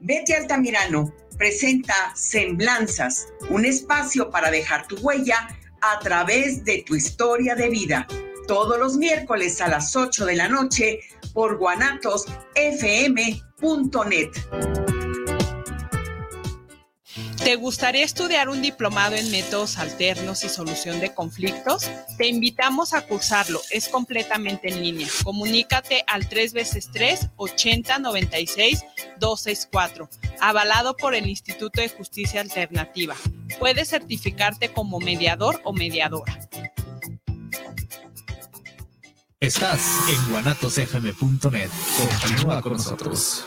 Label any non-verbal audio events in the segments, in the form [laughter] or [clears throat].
Betty Altamirano presenta Semblanzas, un espacio para dejar tu huella a través de tu historia de vida. Todos los miércoles a las 8 de la noche por guanatosfm.net. ¿Te gustaría estudiar un diplomado en métodos alternos y solución de conflictos? Te invitamos a cursarlo. Es completamente en línea. Comunícate al 3 veces 3 80 96 264, avalado por el Instituto de Justicia Alternativa. Puedes certificarte como mediador o mediadora. Estás en guanatosfm.net. Continúa con nosotros.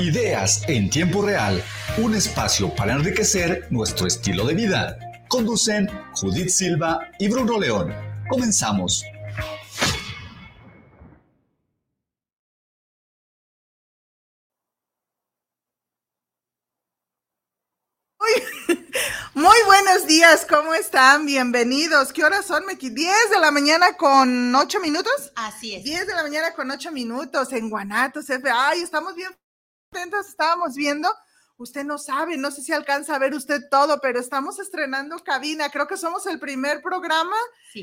Ideas en tiempo real, un espacio para enriquecer nuestro estilo de vida. Conducen Judith Silva y Bruno León. Comenzamos. Muy [laughs] buenos días, ¿cómo están? Bienvenidos. ¿Qué horas son, Meki? 10 de la mañana con 8 minutos. Así es. 10 de la mañana con 8 minutos en Guanatos, F. Ay, estamos bien contentos, estábamos viendo. Usted no sabe, no sé si alcanza a ver usted todo, pero estamos estrenando cabina. Creo que somos el primer programa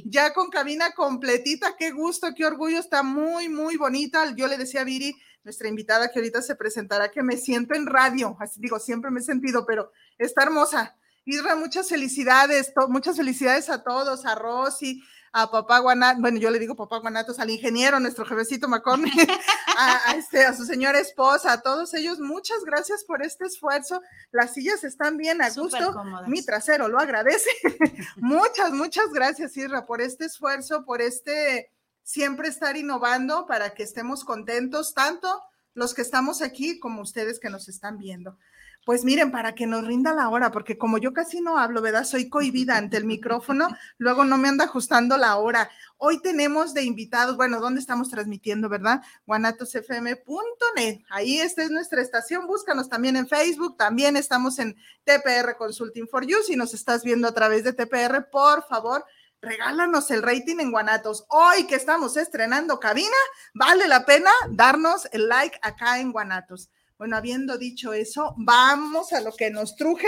ya con cabina completita. Qué gusto, qué orgullo. Está muy, muy bonita. Yo le decía a Viri, nuestra invitada que ahorita se presentará, que me siento en radio. Así digo, siempre me he sentido, pero está hermosa. Isra, muchas felicidades, muchas felicidades a todos, a Rosy, a papá Guanatos, bueno, yo le digo papá Guanatos, al ingeniero, nuestro jefecito Macón, [laughs] a, este, a su señora esposa, a todos ellos, muchas gracias por este esfuerzo. Las sillas están bien a gusto, mi trasero lo agradece. [laughs] muchas, muchas gracias, Isra, por este esfuerzo, por este siempre estar innovando para que estemos contentos, tanto los que estamos aquí como ustedes que nos están viendo. Pues miren, para que nos rinda la hora, porque como yo casi no hablo, ¿verdad? Soy cohibida ante el micrófono, [laughs] luego no me anda ajustando la hora. Hoy tenemos de invitados, bueno, ¿dónde estamos transmitiendo, verdad? guanatosfm.net. Ahí esta es nuestra estación, búscanos también en Facebook, también estamos en TPR Consulting for You. Si nos estás viendo a través de TPR, por favor, regálanos el rating en Guanatos. Hoy que estamos estrenando cabina, vale la pena darnos el like acá en Guanatos. Bueno, habiendo dicho eso, vamos a lo que nos truje,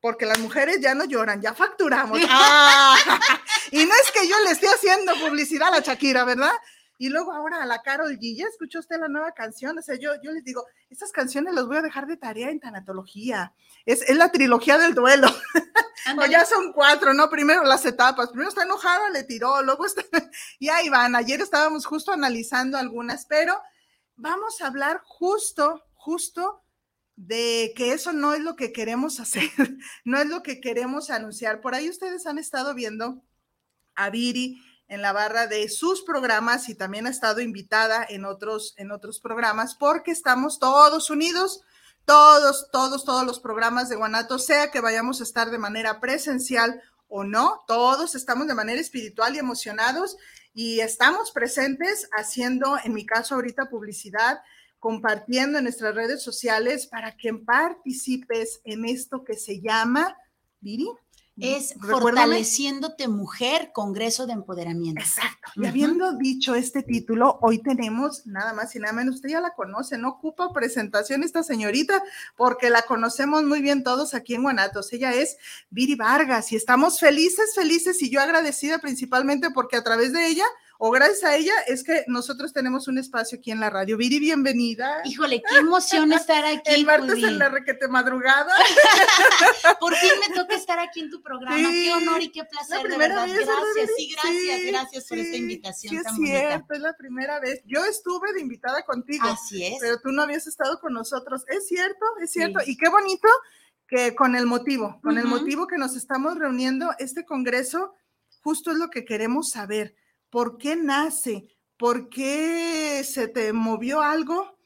porque las mujeres ya no lloran, ya facturamos. ¡Ah! [laughs] [laughs] y no es que yo le esté haciendo publicidad a la Shakira, ¿verdad? Y luego ahora a la Carol G, ¿ya escuchó usted la nueva canción? O sea, yo, yo les digo, estas canciones las voy a dejar de tarea en tanatología. Es, es la trilogía del duelo. [laughs] o ya son cuatro, ¿no? Primero las etapas. Primero está enojada, le tiró, luego está... y ahí van. Ayer estábamos justo analizando algunas, pero vamos a hablar justo justo de que eso no es lo que queremos hacer, [laughs] no es lo que queremos anunciar. Por ahí ustedes han estado viendo a Viri en la barra de sus programas y también ha estado invitada en otros, en otros programas porque estamos todos unidos, todos, todos, todos los programas de Guanato, sea que vayamos a estar de manera presencial o no, todos estamos de manera espiritual y emocionados y estamos presentes haciendo, en mi caso ahorita, publicidad compartiendo en nuestras redes sociales para que participes en esto que se llama, Viri, es Recuérdame. Fortaleciéndote Mujer, Congreso de Empoderamiento. Exacto. Y habiendo dicho este título, hoy tenemos nada más y nada menos, usted ya la conoce, no ocupa presentación esta señorita, porque la conocemos muy bien todos aquí en Guanatos. Ella es Viri Vargas y estamos felices, felices y yo agradecida principalmente porque a través de ella o gracias a ella es que nosotros tenemos un espacio aquí en la radio. Viri, bienvenida. Híjole, qué emoción estar [laughs] aquí. El martes Judy. en la requete madrugada. [laughs] Por fin me toca estar aquí en tu programa. Sí, Qué honor y qué placer, la de verdad. vez, ¿verdad, Gracias, sí, gracias, Sí, gracias por esta invitación Sí, es tan bonita. cierto, es la primera vez. Yo estuve de invitada contigo. Así es. Pero tú no habías estado con nosotros. Es cierto, es cierto. Y qué bonito que con el motivo, con el motivo que nos estamos reuniendo, este congreso, justo es lo que queremos saber. ¿Por qué nace? ¿Por qué se te movió algo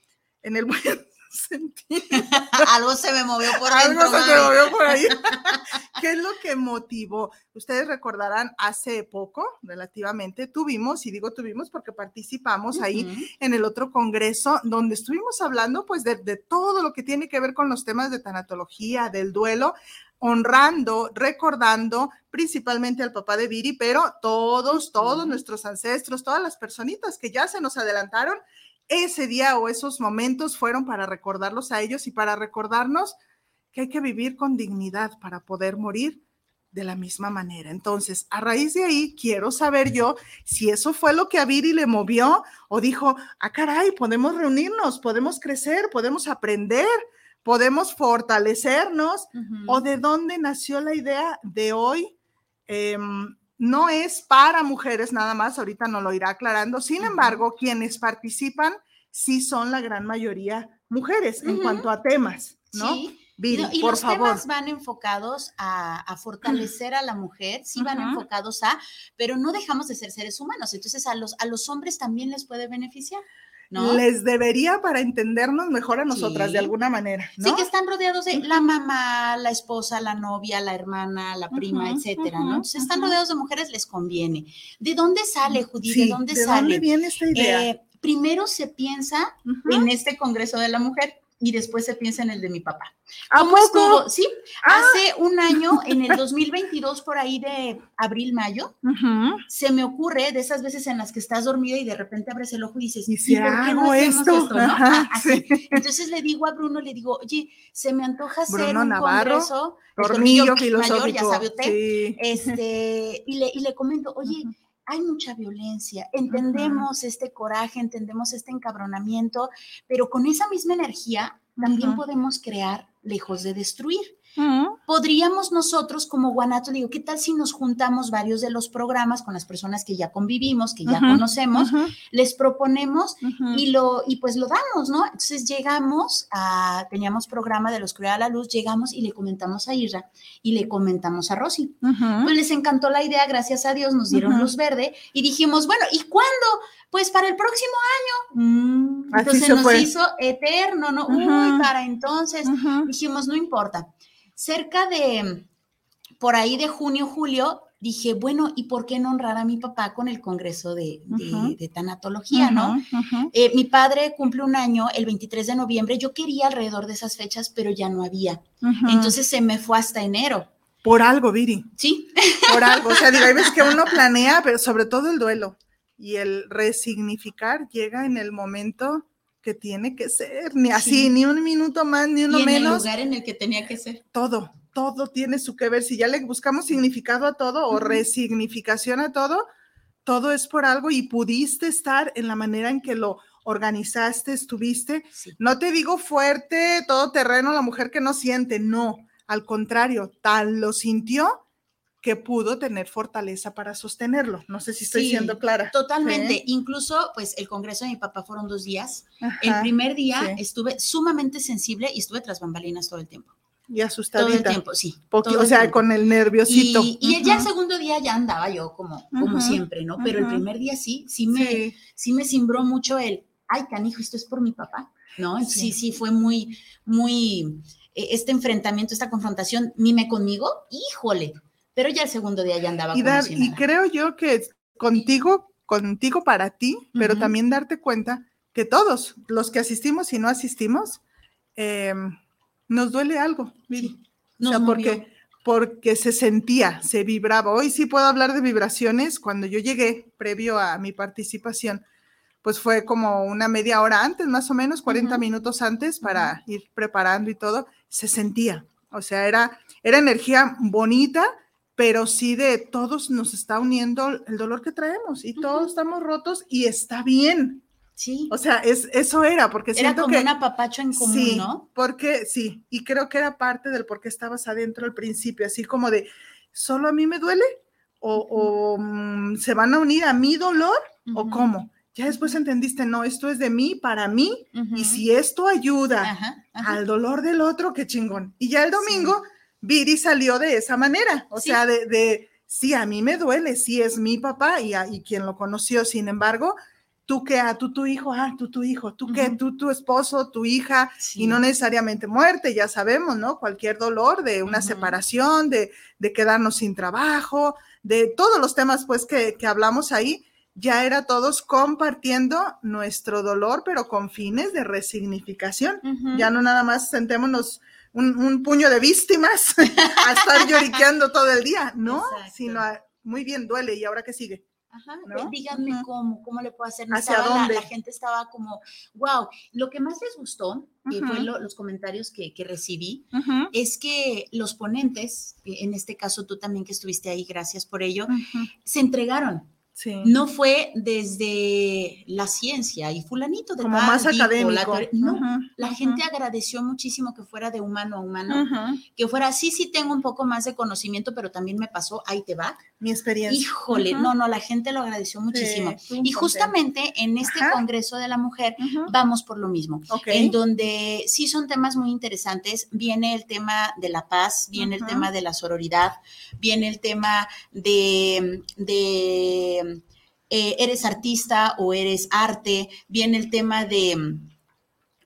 en el [laughs] buen sentido? [laughs] Algo se me movió por Algo dentro, se te movió por ahí. [laughs] ¿Qué es lo que motivó? Ustedes recordarán, hace poco, relativamente, tuvimos, y digo tuvimos porque participamos ahí en el otro congreso, donde estuvimos hablando pues de, de todo lo que tiene que ver con los temas de tanatología, del duelo, honrando, recordando principalmente al papá de Viri, pero todos, todos nuestros ancestros, todas las personitas que ya se nos adelantaron, ese día o esos momentos fueron para recordarlos a ellos y para recordarnos que hay que vivir con dignidad para poder morir de la misma manera. Entonces, a raíz de ahí, quiero saber yo si eso fue lo que a Viri le movió o dijo, ah, caray, podemos reunirnos, podemos crecer, podemos aprender, podemos fortalecernos, o de dónde nació la idea de hoy. Em, no es para mujeres nada más, ahorita nos lo irá aclarando. Sin embargo, quienes participan sí son la gran mayoría mujeres en cuanto a temas, ¿no? Sí. No, y por los favor. temas van enfocados a, a fortalecer a la mujer, sí van enfocados a, pero no dejamos de ser seres humanos. Entonces a los, a los hombres también les puede beneficiar, ¿no? Les debería para entendernos mejor a nosotras Sí. de alguna manera, ¿no? Sí, que están rodeados de la mamá, la esposa, la novia, la hermana, la prima, etcétera, ¿no? Entonces están rodeados de mujeres, les conviene. ¿De dónde sale, Judith? Sí, ¿De dónde ¿de sale? dónde viene esta idea? Eh, primero se piensa en este Congreso de la Mujer y después se piensa en el de mi papá. ¿A ¿Cómo poco? estuvo? Sí, Ah. hace un año, en el 2022, por ahí de abril, mayo, se me ocurre de esas veces en las que estás dormida y de repente abres el ojo y dices, Y ¿y si por qué no hacemos esto? esto? no? Ajá, Ah, así. sí. [laughs] Entonces le digo a Bruno, le digo, oye, se me antoja hacer Bruno un Navarro, congreso, el tornillo mayor, ya sabe usted, sí. este, y le, y le comento, oye, hay mucha violencia, entendemos este coraje, entendemos este encabronamiento, pero con esa misma energía también podemos crear lejos de destruir. Podríamos nosotros como Guanato, digo, ¿qué tal si nos juntamos varios de los programas con las personas que ya convivimos, que ya Ujú, conocemos, ujú. les proponemos Ujú. y lo y pues lo damos, ¿no? Entonces llegamos a teníamos programa de los Oscuridad a la Luz, llegamos y le comentamos a Isra y le comentamos a Rosy. Pues les encantó la idea, gracias a Dios nos dieron luz verde y dijimos, bueno, ¿y cuándo? Pues para el próximo año. Mm, entonces nos fue. hizo eterno, ¿no? Uy, para entonces dijimos, no importa. Cerca de, por ahí de junio, julio, dije, bueno, ¿y por qué no honrar a mi papá con el Congreso de, de- Tanatología, no? Eh, mi padre cumple un año el 23 de noviembre, yo quería alrededor de esas fechas, pero ya no había. Entonces se me fue hasta enero. Por algo, Viri. Sí. [laughs] Por algo. O sea, digo, hay veces que uno planea, pero sobre todo el duelo y el resignificar llega en el momento que tiene que ser, ni así, Sí. ni un minuto más, ni uno y en el menos. lugar en el que tenía que ser. todo, todo tiene su que ver. Si ya le buscamos significado a todo o resignificación a todo, todo es por algo y pudiste estar en la manera en que lo organizaste, estuviste. Sí. No te digo fuerte, todo terreno, la mujer que no siente, no, al contrario, tal lo sintió que pudo tener fortaleza para sostenerlo. No sé si estoy Sí, siendo clara. Totalmente. Incluso, pues, el congreso de mi papá fueron dos días. El Ajá, primer día sí. estuve sumamente sensible y estuve tras bambalinas todo el tiempo. Y Todo el asustadita. tiempo, sí. O el sea, con el nerviosito. Y, y ya el segundo día ya andaba yo como, como siempre, ¿no? Pero el primer día sí, sí me, Sí. sí me cimbró mucho el, ay, canijo, esto es por mi papá, ¿no? Sí. Sí, fue muy, muy, eh, este enfrentamiento, esta confrontación, mime conmigo, híjole, pero ya el segundo día ya andaba y, dar, si y creo yo que contigo, contigo para ti, pero Ujú. también darte cuenta que todos, los que asistimos y no asistimos, eh, nos duele algo, Viri. o sea, porque, porque se sentía, se vibraba. Hoy sí puedo hablar de vibraciones. Cuando yo llegué, previo a mi participación, pues fue como una media hora antes, más o menos, 40 minutos antes para ir preparando y todo, se sentía. O sea, era, era energía bonita, pero sí de todos nos está uniendo el dolor que traemos y todos estamos rotos y está bien. Sí. O sea, es, eso era, porque era siento como que... un apapacho en común, sí, ¿no? porque sí, y creo que era parte del por qué estabas adentro al principio, así como de, ¿solo a mí me duele? ¿O, o, mm, se van a unir a mi dolor? ¿O cómo? Ya después entendiste, no, esto es de mí, para mí, y si esto ayuda al dolor del otro, qué chingón. Y ya el domingo, Viri salió de esa manera, o sea, de, de, sí, a mí me duele, sí es mi papá y, a- y quien lo conoció, sin embargo, tú que, ah, tú tu hijo, ah, tú tu hijo, tú que, tú tu esposo, tu hija, y no necesariamente muerte, ya sabemos, ¿no? Cualquier dolor de una separación, de, de quedarnos sin trabajo, de todos los temas, pues, que, que hablamos ahí, ya era todos compartiendo nuestro dolor, pero con fines de resignificación. Ya no nada más sentémonos un, un puño de víctimas [laughs] a estar lloriqueando todo el día, ¿no? Sino a- muy bien, duele, ¿y ahora qué sigue? Ajá, ¿no? díganme cómo, cómo le puedo hacer. ¿Hacia estaba dónde? La, gente estaba como, wow, lo que más les gustó, fue lo- los comentarios que, que recibí, es que los ponentes, eh, en este caso tú también que estuviste ahí, gracias por ello, se entregaron. Sí. No fue desde la ciencia y fulanito de Como tal más dijo, la académico. teoría- no, la gente agradeció muchísimo que fuera de humano a humano, que fuera, sí, sí tengo un poco más de conocimiento, pero también me pasó, ahí te va. Mi experiencia. Híjole, no, no, la gente lo agradeció muchísimo. y justamente en este Ajá. Congreso de la Mujer vamos por lo mismo, Ok. en donde sí son temas muy interesantes. Viene el tema de la paz, viene el tema de la sororidad, viene el tema de, de eh, eres artista o eres arte, viene el tema de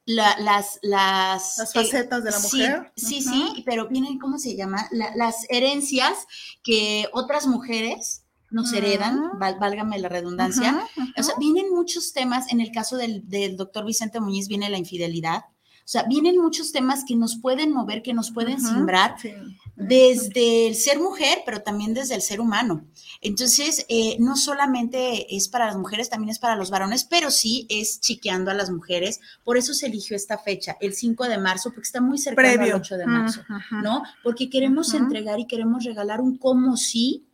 la- las, las, Las eh, facetas de la sí, mujer. Sí, sí, pero vienen, ¿cómo se llama? La- las herencias que otras mujeres nos heredan, val- válgame la redundancia. O sea, vienen muchos temas, en el caso del, del doctor Vicente Muñiz viene la infidelidad. O sea, vienen muchos temas que nos pueden mover, que nos pueden Ujú, simbrar sí. Desde el ser mujer, pero también desde el ser humano. Entonces, eh, no solamente es para las mujeres, también es para los varones, pero sí es chiqueando a las mujeres. Por eso se eligió esta fecha, el 5 de marzo, porque está muy cercano Previo. al 8 de marzo. ¿no? Porque queremos entregar y queremos regalar un como sí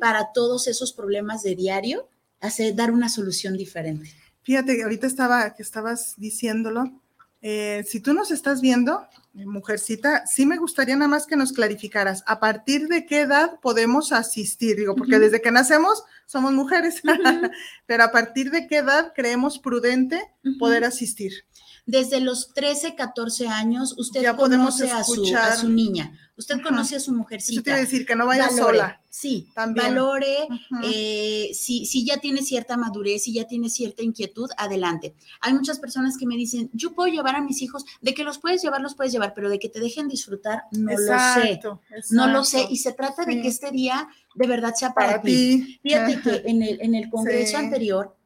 para todos esos problemas de diario, hacer, dar una solución diferente. Fíjate ahorita estaba, que estabas diciéndolo. eh, si tú nos estás viendo, mujercita, sí me gustaría nada más que nos clarificaras a partir de qué edad podemos asistir. Digo, porque desde que nacemos somos mujeres, [laughs] pero a partir de qué edad creemos prudente poder asistir. Desde los 13, 14 años, usted Ya podemos conoce a su, a su niña, usted conoce a su mujercita. Eso a decir, que no vaya Valore, sola. Sí, También. valore, eh, si, si ya tiene cierta madurez, si ya tiene cierta inquietud, adelante. Hay muchas personas que me dicen, yo puedo llevar a mis hijos, de que los puedes llevar, los puedes llevar, pero de que te dejen disfrutar, no Exacto, lo sé. No lo sé. exacto. Y se trata de Sí. que este día de verdad sea para, Para ti. Fíjate Ajá. que en el, en el congreso Sí. anterior,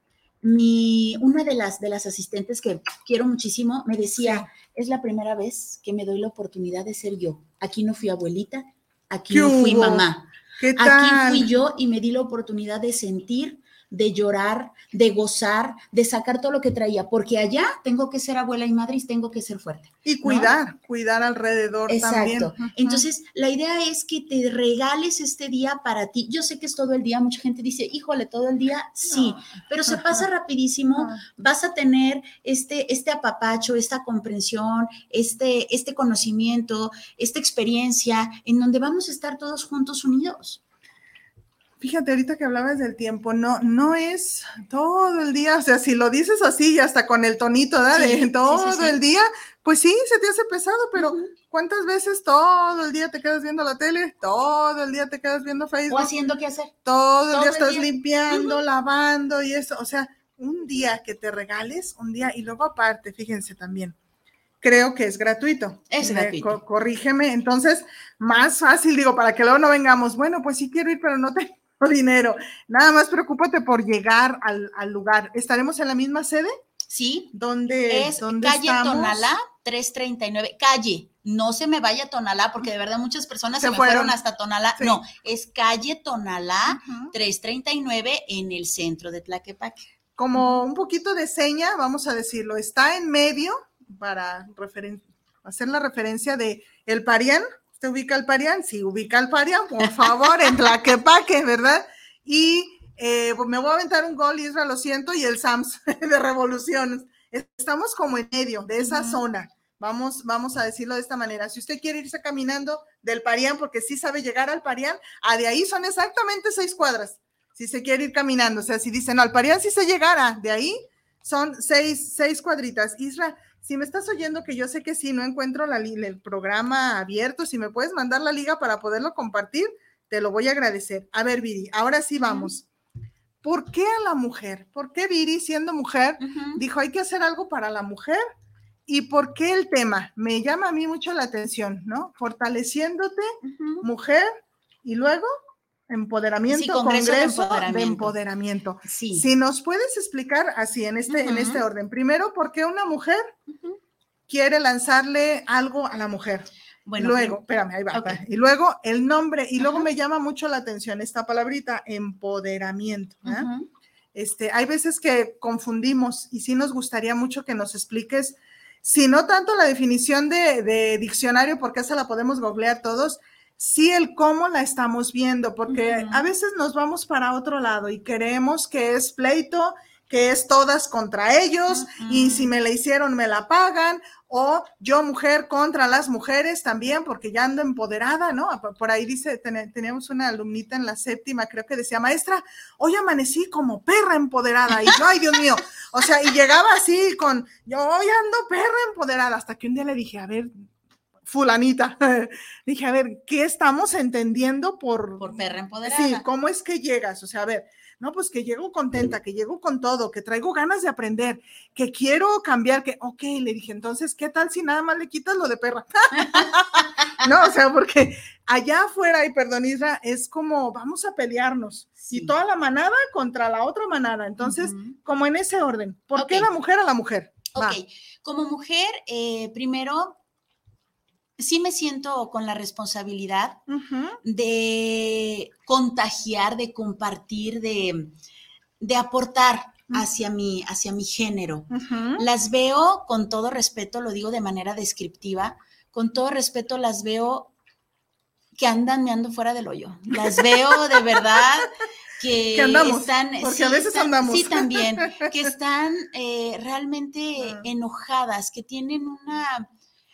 mi, una de las, de las asistentes que quiero muchísimo me decía, es la primera vez que me doy la oportunidad de ser yo. Aquí no fui abuelita, aquí ¿Qué no fui mamá. ¿Qué Aquí fui yo y me di la oportunidad de sentir, de llorar, de gozar, de sacar todo lo que traía, porque allá tengo que ser abuela y madre y tengo que ser fuerte. Y ¿no? cuidar, cuidar alrededor también. Exacto. Entonces, la idea es que te regales este día para ti. Yo sé que es todo el día, mucha gente dice, híjole, todo el día, sí, pero se pasa rapidísimo. Vas a tener este, este apapacho, esta comprensión, este, este conocimiento, esta experiencia, en donde vamos a estar todos juntos unidos. Fíjate, ahorita que hablabas del tiempo, no, no es todo el día, o sea, si lo dices así y hasta con el tonito, ¿verdad? Sí, de sí, todo sí. el día, pues sí, se te hace pesado, pero ¿cuántas veces todo el día te quedas viendo la tele? Todo el día te quedas viendo Facebook. O haciendo qué hacer. Todo el día el estás día. limpiando, lavando y eso, o sea, un día que te regales, un día, y luego aparte, fíjense también, creo que es gratuito. Es gratuito. co- corrígeme, entonces, más fácil, digo, para que luego no vengamos, bueno, pues sí quiero ir, pero no tengo [laughs] dinero. Nada más preocúpate por llegar al, al lugar. ¿Estaremos en la misma sede? Sí. ¿Dónde es dónde calle estamos? Tonalá 339, calle. No se me vaya a Tonalá porque de verdad muchas personas se, Se me fueron. fueron. hasta Tonalá. Sí. No, es calle Tonalá 339 en el centro de Tlaquepaque. Como un poquito de seña, vamos a decirlo, está en medio para hacer la referencia de el Parián. ¿Usted ubica el Parián? Sí, ubica el Parián, por favor, en Tlaquepaque, ¿verdad? Y eh, pues me voy a aventar un gol, Isra, lo siento, y el Sams [laughs] de Revoluciones. Estamos como en medio de esa zona. Vamos, vamos a decirlo de esta manera. Si usted quiere irse caminando del Parián, porque sí sabe llegar al Parián, a de ahí son exactamente seis cuadras. Si se quiere ir caminando, o sea, si dicen, no, al Parián sí se llegara, de ahí son seis, seis cuadritas. Isra, si me estás oyendo, que yo sé que sí, no encuentro la, el programa abierto, si me puedes mandar la liga para poderlo compartir, te lo voy a agradecer. A ver, Viri, ahora sí vamos. ¿Por qué a la mujer? ¿Por qué Viri, siendo mujer, dijo hay que hacer algo para la mujer? ¿Y por qué el tema? Me llama a mí mucho la atención, ¿no? Fortaleciéndote, mujer, y luego empoderamiento, Sí, Congreso de de Empoderamiento. empoderamiento. Sí. Si nos puedes explicar así, en este, en este orden. Primero, ¿por qué una mujer quiere lanzarle algo a la mujer? Bueno, luego, espérame, ahí va. Y luego el nombre, y luego me llama mucho la atención esta palabrita, empoderamiento. Ujú. Este, hay veces que confundimos y sí nos gustaría mucho que nos expliques, si no tanto la definición de, de diccionario, porque esa la podemos googlear todos, sí el cómo la estamos viendo, porque a veces nos vamos para otro lado y creemos que es pleito, que es todas contra ellos, y si me la hicieron, me la pagan, o yo mujer contra las mujeres también, porque ya ando empoderada, ¿no? Por- Por ahí dice, ten- teníamos una alumnita en la séptima, creo que decía, maestra, hoy amanecí como perra empoderada, y yo, ay Dios mío, o sea, y llegaba así con, yo hoy ando perra empoderada, hasta que un día le dije, a ver, fulanita, [laughs] dije, a ver, ¿qué estamos entendiendo por... Por perra empoderada. Sí, ¿cómo es que llegas? O sea, a ver, no, pues que llego contenta, que llego con todo, que traigo ganas de aprender, que quiero cambiar, que, ok, le dije, entonces, ¿qué tal si nada más le quitas lo de perra? [laughs] no, o sea, porque allá afuera, y perdón, Isra, es como, vamos a pelearnos, y toda la manada contra la otra manada, entonces, como en ese orden, ¿por qué la mujer a la mujer? Va. Ok, como mujer, eh, primero, sí me siento con la responsabilidad de contagiar, de compartir, de, de aportar hacia mi, hacia mi género. Las veo con todo respeto, lo digo de manera descriptiva, con todo respeto las veo que andan meando fuera del hoyo. Las veo de verdad que, [laughs] Que andamos, están, porque a veces están- andamos. sí también, que [laughs] están eh, realmente enojadas, que tienen una,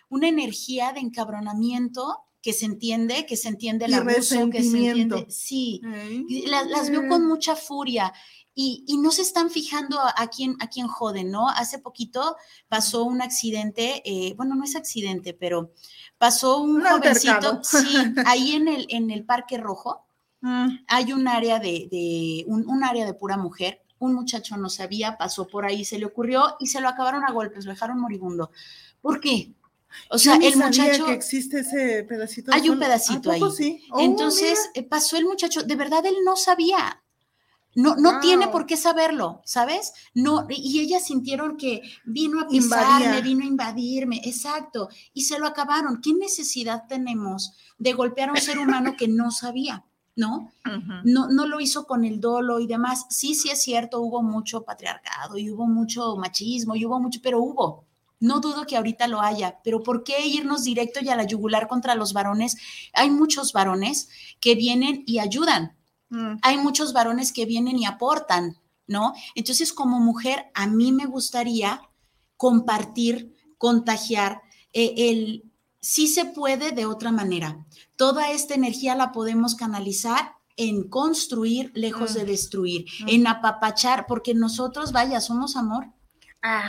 una energía de encabronamiento que se entiende, que se entiende el Y abuso, que se entiende, sí, y la- las, veo con mucha furia. Y, y no se están fijando a, quién, a quién joden, ¿no? Hace poquito pasó un accidente, eh, bueno, no es accidente, pero pasó un, jovencito, sí, [laughs] ahí en el, en el Parque Rojo, hay un área de, de- un, un área de pura mujer. Un muchacho no sabía, pasó por ahí, se le ocurrió y se lo acabaron a golpes, lo dejaron moribundo. ¿Por qué? O Yo sea, el sabía muchacho. que existe ese pedacito. de Hay un suelo. ¿A pedacito ahí. sí? Oh, Entonces mira. eh, pasó el muchacho, de verdad él no sabía. No, no tiene Wow. por qué saberlo, ¿sabes? No, y ellas sintieron que vino a pisarme, Invadía. vino a invadirme, exacto, y se lo acabaron. ¿Qué necesidad tenemos de golpear a un ser humano que no sabía? ¿No? No, no lo hizo con el dolo y demás. Sí, sí es cierto, hubo mucho patriarcado y hubo mucho machismo y hubo mucho, pero hubo. No dudo que ahorita lo haya, pero ¿por qué irnos directo y a la yugular contra los varones? Hay muchos varones que vienen y ayudan. Mm. Hay muchos varones que vienen y aportan, ¿no? Entonces, como mujer, a mí me gustaría compartir, contagiar eh, el sí se puede de otra manera. Toda esta energía la podemos canalizar en construir lejos de destruir, en apapachar, porque nosotros, vaya, somos amor.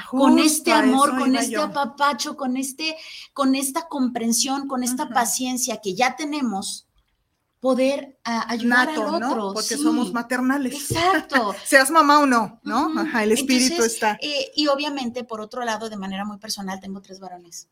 Con justo este amor, con este yo. apapacho, con este, con esta comprensión, con esta paciencia que ya tenemos, poder a- ayudar Nato, al. Porque sí. somos maternales. Exacto. [laughs] Seas mamá o no, ¿no? Ajá, el espíritu Entonces, está. eh, y obviamente, por otro lado, de manera muy personal, tengo tres varones.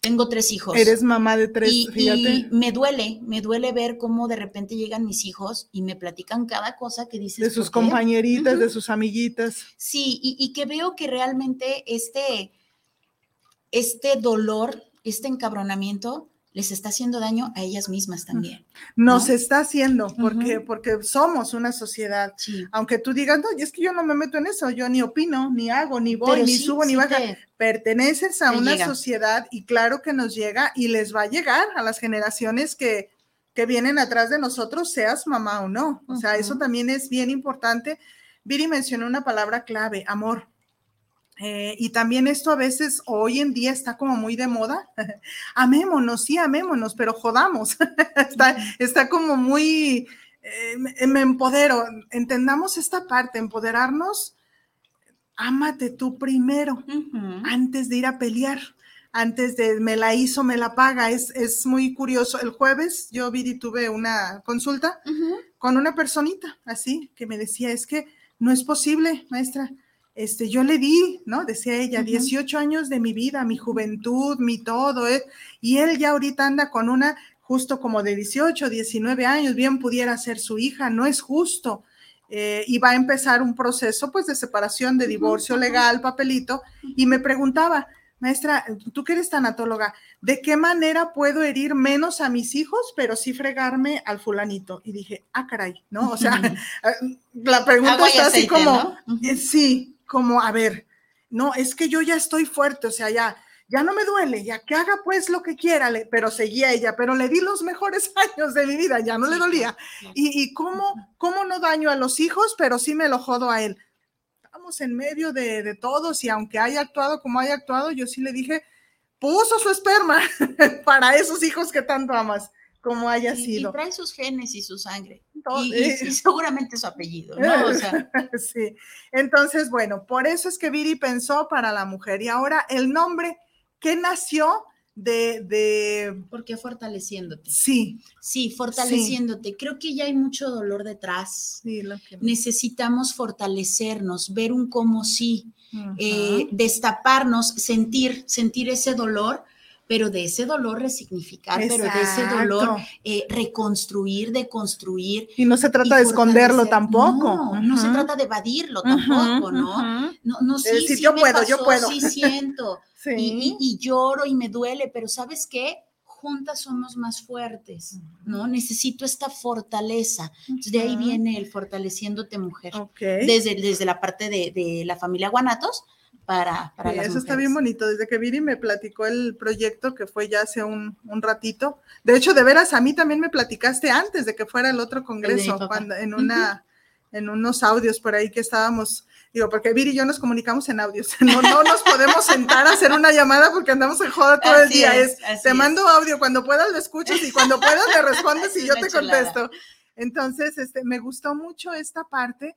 Tengo tres hijos. Eres mamá de tres, y, fíjate. y me duele, me duele ver cómo de repente llegan mis hijos y me platican cada cosa que dices. de sus compañeritas, de sus amiguitas. Sí, y, y que veo que realmente este, este dolor, este encabronamiento les está haciendo daño a ellas mismas también. Nos ¿no? está haciendo, porque, porque somos una sociedad. Aunque tú digas, no, y es que yo no me meto en eso, yo ni opino, ni hago, ni voy, Pero ni sí, subo, ni sí baja. te- Perteneces a te una llega. sociedad y claro que nos llega y les va a llegar a las generaciones que, que vienen atrás de nosotros, seas mamá o no. O sea, eso también es bien importante. Viri mencionó una palabra clave, amor. Eh, y también esto a veces hoy en día está como muy de moda. [laughs] amémonos, sí, amémonos, pero jodamos. [laughs] está, está como muy, eh, me, me empodero. Entendamos esta parte, empoderarnos. Ámate tú primero, antes de ir a pelear, antes de me la hizo, me la paga. Es, es muy curioso. El jueves yo vi y tuve una consulta con una personita así que me decía, es que no es posible, maestra este, yo le di, ¿no? Decía ella, 18 años de mi vida, mi juventud, mi todo, ¿eh? y él ya ahorita anda con una justo como de 18, 19 años, bien pudiera ser su hija, no es justo. Eh, y va a empezar un proceso pues de separación, de divorcio legal, papelito, y me preguntaba, maestra, tú que eres tanatóloga, ¿de qué manera puedo herir menos a mis hijos, pero sí fregarme al fulanito? Y dije, ah, caray, ¿no? O sea, [laughs] [laughs] la pregunta Agua está así como, ¿no? eh, sí, como, a ver, no, es que yo ya estoy fuerte, o sea, ya, ya no me duele, ya que haga pues lo que quiera, le- pero seguía ella, pero le di los mejores [laughs] años de mi vida, ya no le dolía. Y, y cómo, cómo no daño a los hijos, pero sí me lo jodo a él. Estamos en medio de, de todos y aunque haya actuado como haya actuado, yo sí le dije, puso su esperma [laughs] para esos hijos que tanto amas, como haya Y- sido. Y trae sus genes y su sangre. Todo- Y, seguramente su apellido, ¿no? O sea, [laughs] sí. Entonces, bueno, por eso es que Viri pensó para la mujer. Y ahora el nombre que nació de, de... porque fortaleciéndote. Sí. Sí, fortaleciéndote. Creo que ya hay mucho dolor detrás. Sí, lo que- Necesitamos fortalecernos, ver un cómo sí, eh, destaparnos, sentir, sentir ese dolor, pero de ese dolor resignificar, pero de ese dolor Exacto. eh, reconstruir, deconstruir. Y no se trata de esconderlo tampoco. No, no se trata de evadirlo tampoco, ¿no? ujú. No, no, Es sí, decir, sí yo me puedo, yo pasó, puedo. Sí [laughs] siento. Sí. Y, y- y lloro y me duele, pero ¿sabes qué? Juntas somos más fuertes, ¿no? Necesito esta fortaleza. Entonces, de ahí viene el fortaleciéndote mujer. Ok. Desde, desde la parte de, de la familia Guanatos para, para Sí, las eso está bien bonito. Desde que Viri me platicó el proyecto, que fue ya hace un, un ratito. De hecho, de veras, a mí también me platicaste antes de que fuera el otro congreso, cuando, en, una, en unos audios por ahí que estábamos. Digo, porque Viri y yo nos comunicamos en audios. [laughs] No, no nos podemos sentar a hacer una llamada porque andamos en joda todo el día. es, Es, te es. mando audio, cuando puedas lo escuchas y cuando puedas me respondes y [laughs] yo te chulada. contesto. Entonces, este, me gustó mucho esta parte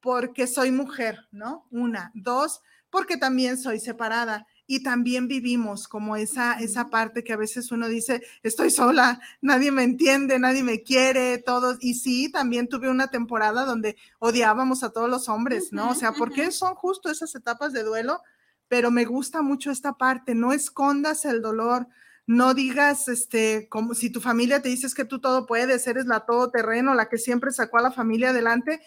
porque soy mujer, ¿no? Una, dos, porque también soy separada y también vivimos como esa, esa parte que a veces uno dice, estoy sola, nadie me entiende, nadie me quiere, todos. Y sí, también tuve una temporada donde odiábamos a todos los hombres, ¿no? O sea, porque son justo esas etapas de duelo, pero me gusta mucho esta parte, no escondas el dolor. No digas, este, como si tu familia te dice "Es que tú todo puedes, eres la todoterreno, la que siempre sacó a la familia adelante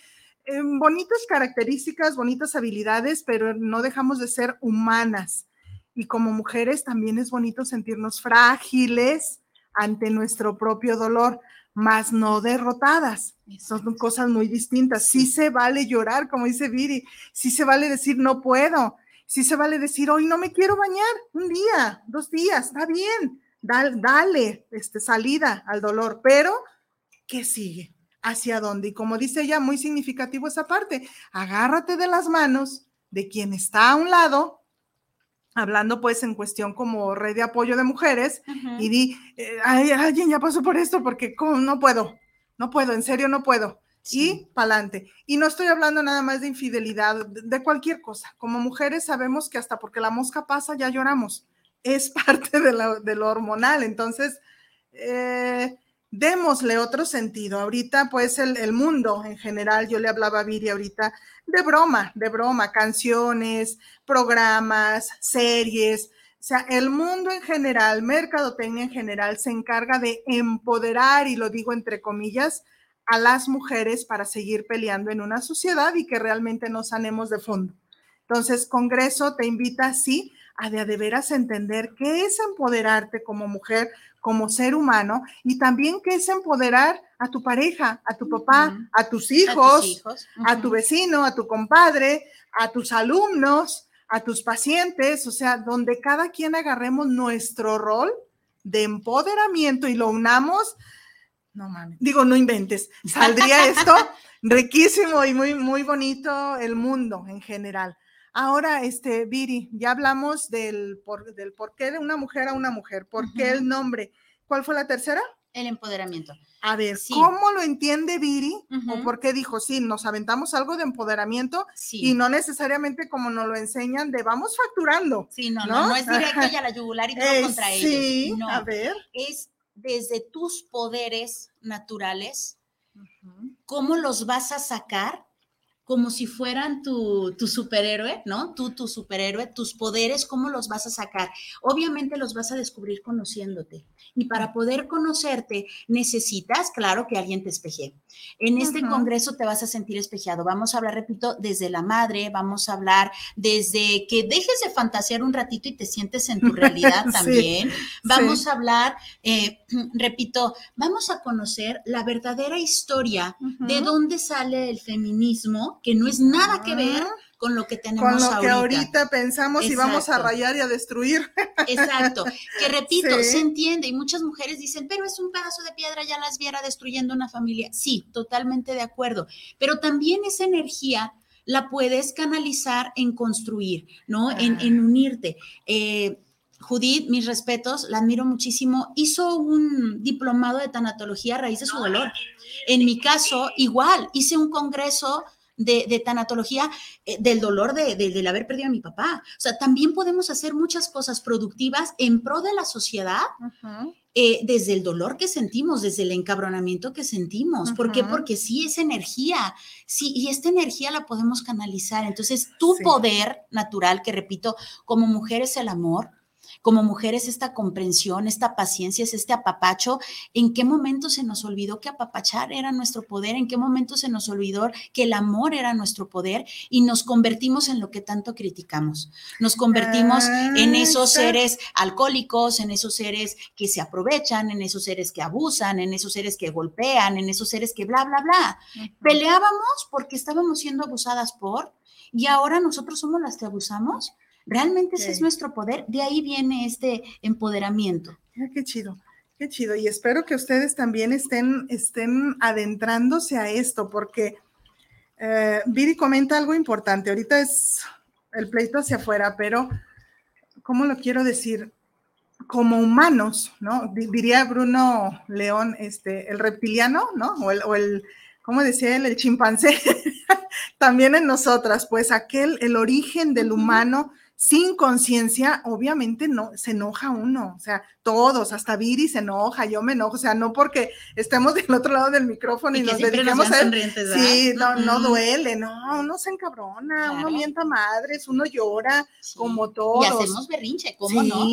eh, bonitas características, bonitas habilidades, pero no dejamos de ser humanas. Y como mujeres también es bonito sentirnos frágiles ante nuestro propio dolor, más no derrotadas. Son cosas muy distintas. Sí se vale llorar, como dice Viri, sí se vale decir no puedo, sí se vale decir hoy no me quiero bañar, un día, dos días, está bien, dale, dale este, salida al dolor, pero ¿qué sigue? ¿Hacia dónde? Y como dice ella, muy significativo esa parte, agárrate de las manos de quien está a un lado, hablando pues en cuestión como red de apoyo de mujeres, y di, eh, "Ay, alguien ya pasó por esto porque ¿cómo? no puedo, no puedo, en serio no puedo. Y pa'lante. Y no estoy hablando nada más de infidelidad, de, de cualquier cosa. Como mujeres sabemos que hasta porque la mosca pasa ya lloramos. Es [laughs] parte de, la- de lo hormonal. Entonces, eh, démosle otro sentido. Ahorita, pues, el, mundo en general, yo le hablaba a Viri ahorita de broma, de broma, canciones, programas, series, O sea, el mundo en general, mercadotecnia en general, se encarga de empoderar, y lo digo entre comillas, a las mujeres para seguir peleando en una sociedad y que realmente nos sanemos de fondo. Entonces, Congreso te invita, sí, a de, de veras entender qué es empoderarte como mujer, como ser humano, y también qué es empoderar a tu pareja, a tu papá, a tus hijos, a, tus hijos. a tu vecino, a tu compadre, a tus alumnos, a tus pacientes, o sea, donde cada quien agarremos nuestro rol de empoderamiento y lo unamos, no mames, digo, no inventes, [laughs] saldría esto riquísimo y muy, muy bonito el mundo en general. Ahora, este, Viri, ya hablamos del por, del por qué de una mujer a una mujer, por qué el nombre. ¿Cuál fue la tercera? El empoderamiento. A ver, ¿cómo lo entiende Viri? ¿O por qué dijo, sí, nos aventamos algo de empoderamiento y no necesariamente como nos lo enseñan de vamos facturando? Sí, no, no, no, es directo y a la yugular y todo Eh, contra sí, ellos. No, a ver. Es desde tus poderes naturales, cómo los vas a sacar como si fueran tu, tu superhéroe, ¿no? Tú, tu superhéroe, tus poderes, ¿cómo los vas a sacar? Obviamente los vas a descubrir conociéndote. Y para poder conocerte necesitas, claro, que alguien te espeje. En este congreso te vas a sentir espejeado. Vamos a hablar, repito, desde la madre, vamos a hablar desde que dejes de fantasear un ratito y te sientes en tu realidad [laughs] Sí, también. Vamos sí. a hablar, eh, [clears throat] repito, vamos a conocer la verdadera historia de dónde sale el feminismo, que no es nada que ver con lo que tenemos Con lo que ahorita. ahorita pensamos y vamos a rayar y a destruir. Exacto, que repito, [laughs] Sí. se entiende y muchas mujeres dicen, pero es un pedazo de piedra, ya las viera destruyendo una familia. Sí, totalmente de acuerdo, pero también esa energía la puedes canalizar en construir, ¿no? En, en unirte. Eh, Judith, mis respetos, la admiro muchísimo, hizo un diplomado de tanatología a raíz de su dolor. En mi caso, igual, hice un congreso de, de tanatología eh, del dolor de, de- del haber perdido a mi papá. O sea, también podemos hacer muchas cosas productivas en pro de la sociedad eh, desde el dolor que sentimos, desde el encabronamiento que sentimos. ¿Por qué? Porque sí es energía, sí, y esta energía la podemos canalizar. Entonces, tu Sí. poder natural, que repito, como mujer es el amor, como mujer es esta comprensión, esta paciencia, es este apapacho. ¿En qué momento se nos olvidó que apapachar era nuestro poder? ¿En qué momento se nos olvidó que el amor era nuestro poder? Y nos convertimos en lo que tanto criticamos. Nos convertimos en Ah, esos seres alcohólicos, en esos seres que se aprovechan, en esos seres que abusan, en esos seres que golpean, en esos seres que bla, bla, bla. Peleábamos porque estábamos siendo abusadas por, y ahora nosotros somos las que abusamos. Realmente ese es nuestro poder, de ahí viene este empoderamiento. Mira, qué chido, qué chido. Y espero que ustedes también estén, estén adentrándose a esto, porque eh, Viri comenta algo importante. Ahorita es el pleito hacia afuera, pero ¿cómo lo quiero decir? Como humanos, ¿no? Di- Diría Bruno León, este, el reptiliano, ¿no? O el, o el ¿cómo decía él? El chimpancé. [laughs] También en nosotras, pues aquel, el origen del humano sin conciencia, obviamente no, se enoja uno, o sea, todos, hasta Viri se enoja, yo me enojo, o sea, no porque estemos [laughs] del otro lado del micrófono y, nos dediquemos a él. Sí, no, no duele, no, uno se encabrona, uno mienta madres, uno llora, como todos. Y hacemos berrinche, ¿cómo sí, no?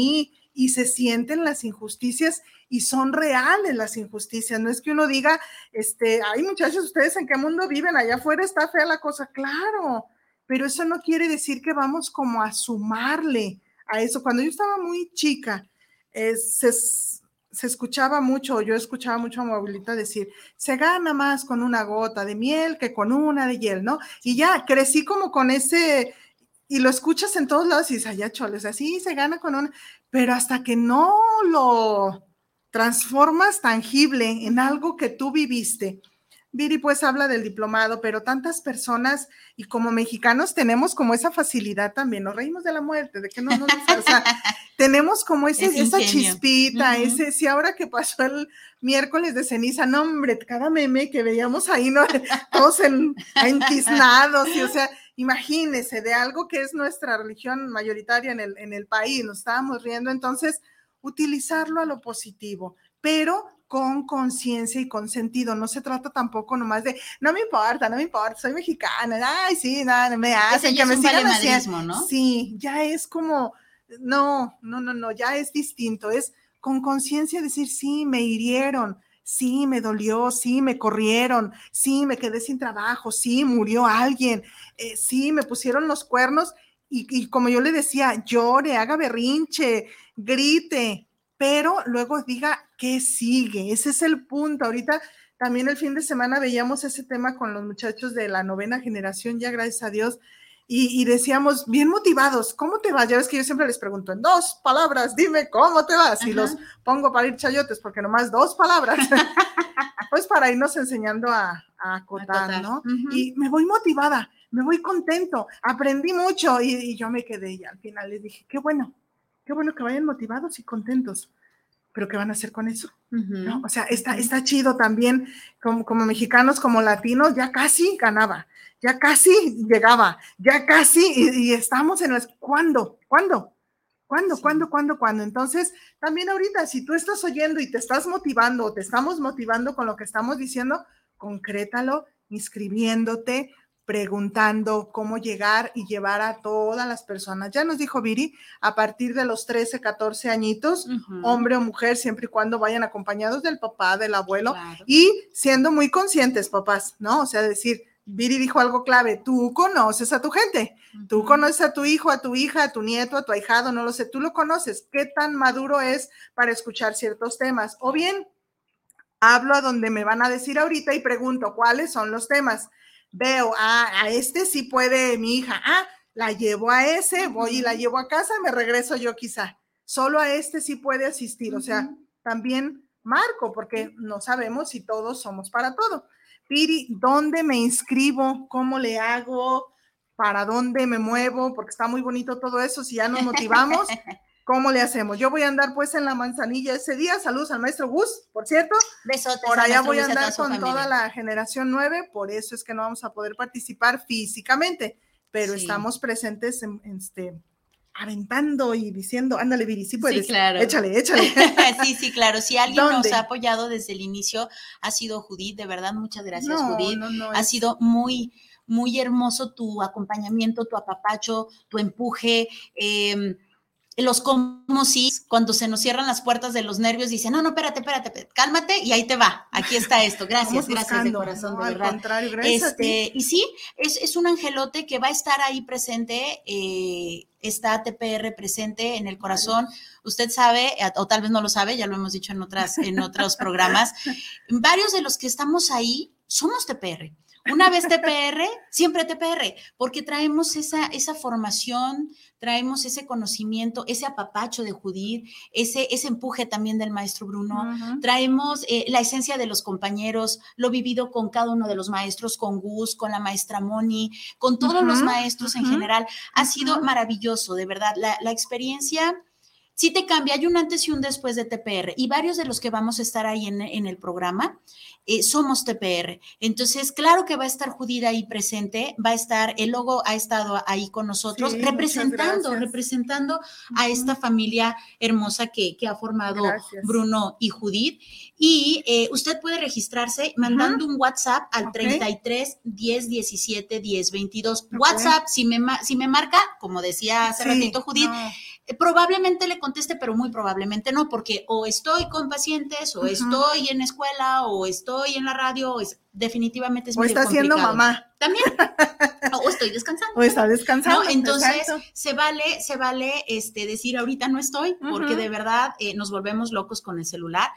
y se sienten las injusticias y son reales las injusticias. No es que uno diga, este, ay muchachos, ¿ustedes en qué mundo viven? Allá afuera está fea la cosa. Claro, pero eso no quiere decir que vamos como a sumarle a eso. Cuando yo estaba muy chica, eh, se, se escuchaba mucho, yo escuchaba mucho a mi abuelita decir, se gana más con una gota de miel que con una de hiel, ¿no? Y ya crecí como con ese, y lo escuchas en todos lados y dices, allá choles, así se gana con una, pero hasta que no lo transformas tangible en algo que tú viviste. Viri pues habla del diplomado, pero tantas personas y como mexicanos tenemos como esa facilidad también, nos reímos de la muerte, de que no nos o sea, [laughs] tenemos como ese, esa chispita, Ujú. ese, si ahora que pasó el miércoles de ceniza, no hombre, cada meme que veíamos ahí, ¿no? [laughs] todos en, entiznados, y o sea, imagínese de algo que es nuestra religión mayoritaria en el, en el país, nos estábamos riendo, entonces utilizarlo a lo positivo, pero con conciencia y con sentido. No se trata tampoco nomás de, no me importa, no me importa, soy mexicana, ay, sí, nada, me hacen que me sigan haciendo. ¿no? Sí, ya es como No, no, no, no, ya es distinto, es con conciencia decir, sí, me hirieron, sí, me dolió, sí, me corrieron, sí, me quedé sin trabajo, sí, murió alguien, eh, sí, me pusieron los cuernos y, y, como yo le decía, llore, haga berrinche, grite, pero luego diga qué sigue. Ese es el punto. Ahorita también el fin de semana veíamos ese tema con los muchachos de la novena generación, ya gracias a Dios, y, decíamos, bien motivados, ¿cómo te vas? Ya ves que yo siempre les pregunto en dos palabras, dime cómo te vas, y los pongo para ir chayotes, porque nomás dos palabras, [laughs] pues para irnos enseñando a, a acotar, ¿no? Y me voy motivada, me voy contento, aprendí mucho, y, yo me quedé, y al final les dije, qué bueno, qué bueno que vayan motivados y contentos pero ¿qué van a hacer con eso? ¿No? O sea, está, está chido también, como, como mexicanos, como latinos, ya casi ganaba, ya casi llegaba, ya casi, y, estamos en las, ¿cuándo? ¿Cuándo? ¿Cuándo? ¿Cuándo? ¿Cuándo? ¿Cuándo? Entonces, también ahorita, si tú estás oyendo y te estás motivando o te estamos motivando con lo que estamos diciendo, concrétalo inscribiéndote, preguntando cómo llegar y llevar a todas las personas. Ya nos dijo Viri, a partir de los 13, 14 añitos, hombre o mujer, siempre y cuando vayan acompañados del papá, del abuelo, y siendo muy conscientes, papás, ¿no? O sea, decir, Viri dijo algo clave, tú conoces a tu gente, tú conoces a tu hijo, a tu hija, a tu nieto, a tu ahijado, no lo sé, tú lo conoces, qué tan maduro es para escuchar ciertos temas. O bien, hablo a donde me van a decir ahorita y pregunto cuáles son los temas. Veo, ah, a este sí puede mi hija, ah, la llevo a ese, voy y la llevo a casa, me regreso yo quizá. Solo a este sí puede asistir, o sea, también marco, porque no sabemos si todos somos para todo. Piri, ¿dónde me inscribo? ¿Cómo le hago? ¿Para dónde me muevo? Porque está muy bonito todo eso. Si ya nos motivamos, [laughs] ¿cómo le hacemos? Yo voy a andar pues en la manzanilla ese día. Saludos al maestro Gus, por cierto. Besotes. Por allá voy a andar con toda la generación 9, por eso es que no vamos a poder participar físicamente, pero estamos presentes en, este aventando y diciendo, ándale, Viri, sí puedes. Sí, claro. Échale, échale. [laughs] sí, sí, claro. Si alguien nos ha apoyado desde el inicio, ha sido Judith, de verdad, muchas gracias, Judith. ha sido muy, muy hermoso tu acompañamiento, tu apapacho, tu empuje. Eh, los como si cuando se nos cierran las puertas de los nervios dicen, no, no, espérate, espérate, cálmate y ahí te va, aquí está esto, gracias, gracias de corazón, de verdad. Contrario, gracias este, Y sí, es, es, un angelote que va a estar ahí presente, eh, está TPR presente en el corazón. Usted sabe, eh, o tal vez no lo sabe, ya lo hemos dicho en, otras, en otros programas, [laughs] varios de los que estamos ahí somos TPR. Una vez TPR, siempre TPR, porque traemos esa, esa formación, traemos ese conocimiento, ese apapacho de Judith, ese, ese empuje también del maestro Bruno, traemos eh, la esencia de los compañeros, lo vivido con cada uno de los maestros, con Gus, con la maestra Moni, con todos los maestros en general. Ha sido maravilloso, de verdad. La, la experiencia sí te cambia, hay un antes y un después de TPR y varios de los que vamos a estar ahí en, en el programa eh, somos TPR. Entonces, claro que va a estar Judith ahí presente, va a estar, el logo ha estado ahí con nosotros, representando, representando a esta familia hermosa que, que ha formado Bruno y Judith. Y eh, usted puede registrarse mandando un WhatsApp al 33 10 17 10 22. WhatsApp, si me, si me marca, como decía hace ratito Judith, eh, probablemente le conteste, pero muy probablemente no, porque o estoy con pacientes, o estoy en escuela, o estoy en la radio, o definitivamente es o está haciendo mamá. También. [laughs] o estoy descansando. O está descansando. Entonces, se vale, se vale este, decir ahorita no estoy, porque de verdad eh, nos volvemos locos con el celular.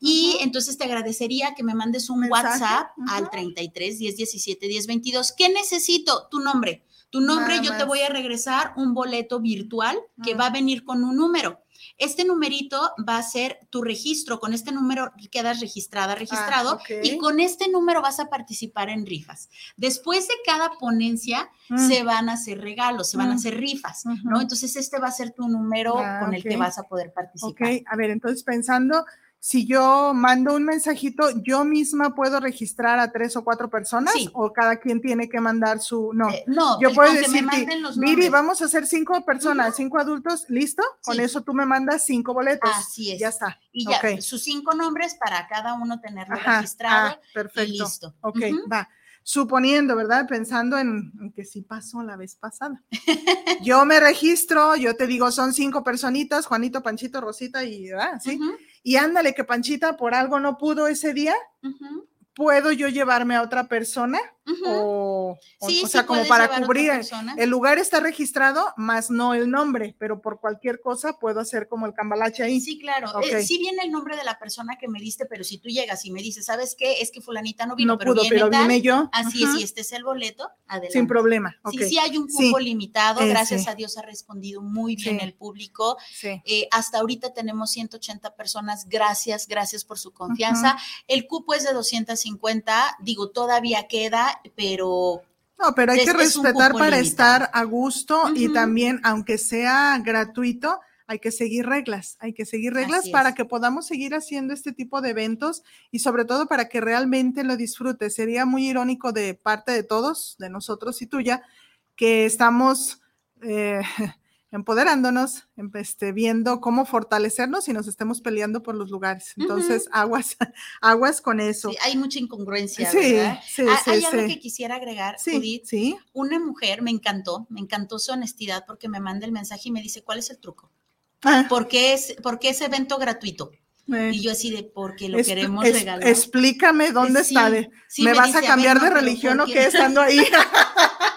Y entonces te agradecería que me mandes un WhatsApp al 33 10 17 10 22. ¿Qué necesito? Tu nombre tu nombre, yo te voy a regresar un boleto virtual que ah. va a venir con un número. Este numerito va a ser tu registro. Con este número quedas registrada, registrado, ah, y con este número vas a participar en rifas. Después de cada ponencia mm. se van a hacer regalos, se van a mm. hacer rifas, ¿no? Entonces este va a ser tu número ah, con el que vas a poder participar. Ok, a ver, entonces pensando, si yo mando un mensajito, yo misma puedo registrar a tres o cuatro personas o cada quien tiene que mandar su no. Eh, no, yo puedo decir, Miri, vamos a hacer cinco personas, cinco adultos, listo. Con eso tú me mandas cinco boletos. Así es. Ya está. Y ya sus cinco nombres para cada uno tenerlo registrado. Ah, perfecto. Y listo. Ok, va. suponiendo, ¿verdad? Pensando en, en que sí pasó la vez pasada. [laughs] Yo me registro, yo te digo, son cinco personitas, Juanito, Panchito, Rosita y, ah, ¿sí? Y ándale, que Panchita por algo no pudo ese día, ¿puedo yo llevarme a otra persona? O, o- Sí, o sí sea, como para cubrir, el lugar está registrado, más no el nombre, pero por cualquier cosa puedo hacer como el cambalache ahí. Sí, claro. Eh, sí viene el nombre de la persona que me diste, pero si tú llegas y me dices, ¿sabes qué? Es que fulanita no vino, No pero pudo, viene pero tal", vine yo. Así Ajá. es, y este es el boleto, adelante. Sin problema. Sí, ok. sí hay un Sí, cupo limitado, ese. gracias a Dios ha respondido muy bien el público. Eh, hasta ahorita tenemos 180 personas, gracias, gracias por su confianza. El cupo es de 250, digo, todavía queda, pero No, pero hay que respetar para limitado. estar a gusto y también, aunque sea gratuito, hay que seguir reglas, hay que seguir reglas para que podamos seguir haciendo este tipo de eventos y sobre todo para que realmente lo disfrutes. Sería muy irónico de parte de todos, de nosotros y tuya, que estamos eh, empoderándonos, em- este, viendo cómo fortalecernos y nos estemos peleando por los lugares. Entonces, aguas, [laughs] aguas con eso. sí, hay mucha incongruencia, Sí, ¿verdad? sí, Ah, sí, hay algo sí. que quisiera agregar, Sí, Judith. sí. Una mujer me encantó, me encantó su honestidad porque me manda el mensaje y me dice, ¿cuál es el truco? Ah. ¿Por qué es, por qué es evento gratuito? Eh. Y yo así de, porque lo Es- queremos es- regalar. Explícame dónde Sí, está. de- sí, ¿Me, me vas dice, a a ver, cambiar no, de religión ¿por o qué estando ahí? [laughs] [laughs]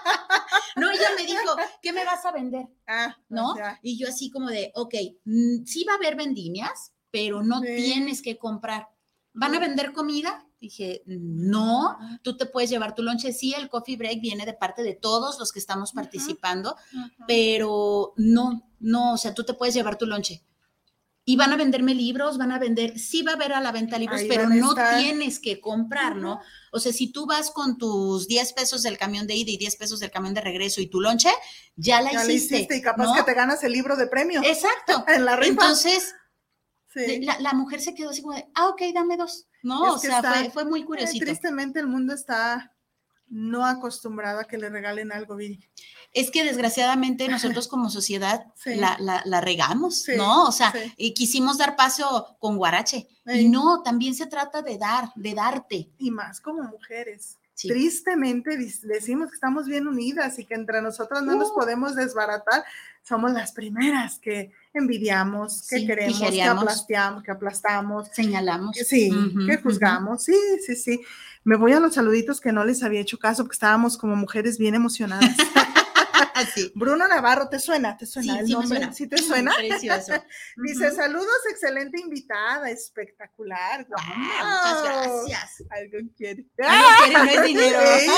No, ella me dijo, ¿qué me vas a vender? Ah, ¿No? Y yo así como de, ok, mm, sí va a haber vendimias, pero no Sí. tienes que comprar. ¿Van a vender comida? Dije, no, tú te puedes llevar tu lonche. Sí, el coffee break viene de parte de todos los que estamos participando, pero no, no, o sea, tú te puedes llevar tu lonche. Y van a venderme libros, van a vender, sí va a haber a la venta libros, Ahí pero no estar. tienes que comprar, ¿no? O sea, si tú vas con tus 10 pesos del camión de ida y 10 pesos del camión de regreso y tu lonche, ya la Ya hiciste. hiciste y capaz ¿no? que te ganas el libro de premio. Exacto. [laughs] en la rifa. Entonces, Sí. la, la mujer se quedó así como de, ah, ok, dame dos. No, Es o sea, fue muy eh, curiosito. tristemente el mundo está no acostumbrado a que le regalen algo, Viri. Es que desgraciadamente nosotros como sociedad [laughs] Sí. la, la- la regamos, Sí, ¿no? O sea, sí. y quisimos dar paso con guarache. Y no, también se trata de dar, de darte. Y más como mujeres. Sí. Tristemente decimos que estamos bien unidas y que entre nosotras no nos Uh. podemos desbaratar. Somos las primeras que envidiamos, que Sí, queremos, que aplastamos, que aplastamos, Señalamos. que sí, que juzgamos. Sí, sí, sí. Me voy a los saluditos que no les había hecho caso porque estábamos como mujeres bien emocionadas. [laughs] Así. Bruno Navarro, ¿te suena? ¿Te suena Sí, el sí me nombre? suena. ¿Sí te suena? [laughs] Precioso. [laughs] Dice, saludos, excelente invitada, espectacular. Muchas gracias. Algo quiere. Algo quiere, no es [laughs] dinero. Sí.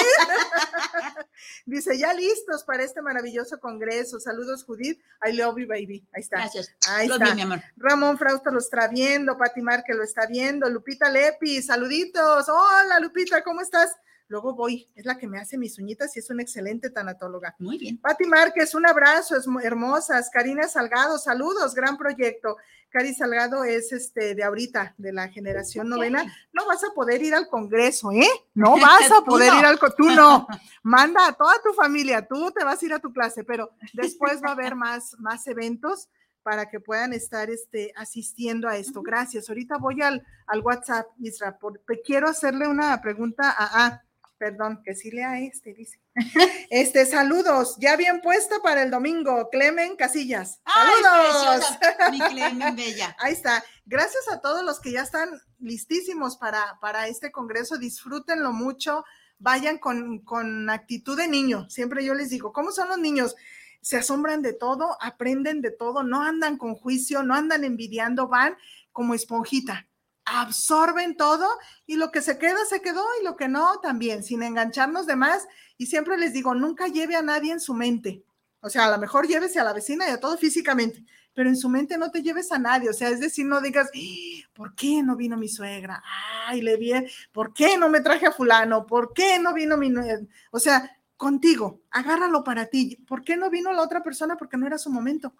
Dice, ya listos para este maravilloso congreso. Saludos, Judith. I love you, baby. Ahí está. Gracias. Ahí Love está. you, mi amor. Ramón Frausto lo está viendo, Pati Marque lo está viendo, Lupita Lepi, saluditos. Hola, Lupita, ¿cómo estás? Luego voy, es la que me hace mis uñitas y es una excelente tanatóloga. Muy bien. Pati Márquez, un abrazo, es hermosas. Karina Salgado, saludos, gran proyecto. Cari Salgado es este de ahorita, de la generación novena. No vas a poder ir al Congreso, ¿eh? No [laughs] vas a poder no. ir al tú no. [laughs] Manda a toda tu familia, tú te vas a ir a tu clase, pero después va a haber [laughs] más, más eventos para que puedan estar este, asistiendo a esto. Gracias. Ahorita voy al, al WhatsApp, Isra, porque quiero hacerle una pregunta a, ah, perdón, que sí lea este, dice. [laughs] Este, saludos, ya bien puesta para el domingo, Clemen Casillas. Saludos. mi Clemen Bella. [laughs] Ahí está. Gracias a todos los que ya están listísimos para, para este congreso. Disfrútenlo mucho. Vayan con, con actitud de niño. Siempre yo les digo, ¿cómo son los niños? Se asombran de todo, aprenden de todo, no andan con juicio, no andan envidiando, van como esponjita. Absorben todo y lo que se queda, se quedó y lo que no, también, sin engancharnos de más. Y siempre les digo, nunca lleve a nadie en su mente. O sea, a lo mejor llévese a la vecina y a todo físicamente, pero en su mente no te lleves a nadie. O sea, es decir, no digas, "Ah, ¿por qué no vino mi suegra? Ay, le vi, ¿por qué no me traje a fulano? ¿Por qué no vino mi... nue-?" O sea, contigo, agárralo para ti. ¿Por qué no vino la otra persona? Porque no era su momento.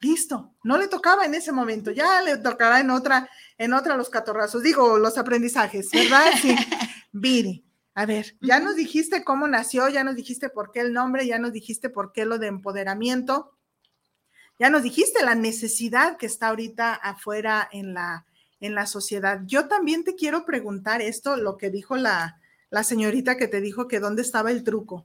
Listo, no le tocaba en ese momento, ya le tocará en otra, en otra los catorrazos, digo, los aprendizajes, ¿verdad? Sí. [laughs] Viri, a ver, ya nos dijiste cómo nació, ya nos dijiste por qué el nombre, ya nos dijiste por qué lo de empoderamiento, ya nos dijiste la necesidad que está ahorita afuera en la, en la sociedad. Yo también te quiero preguntar esto, lo que dijo la, la señorita que te dijo que dónde estaba el truco.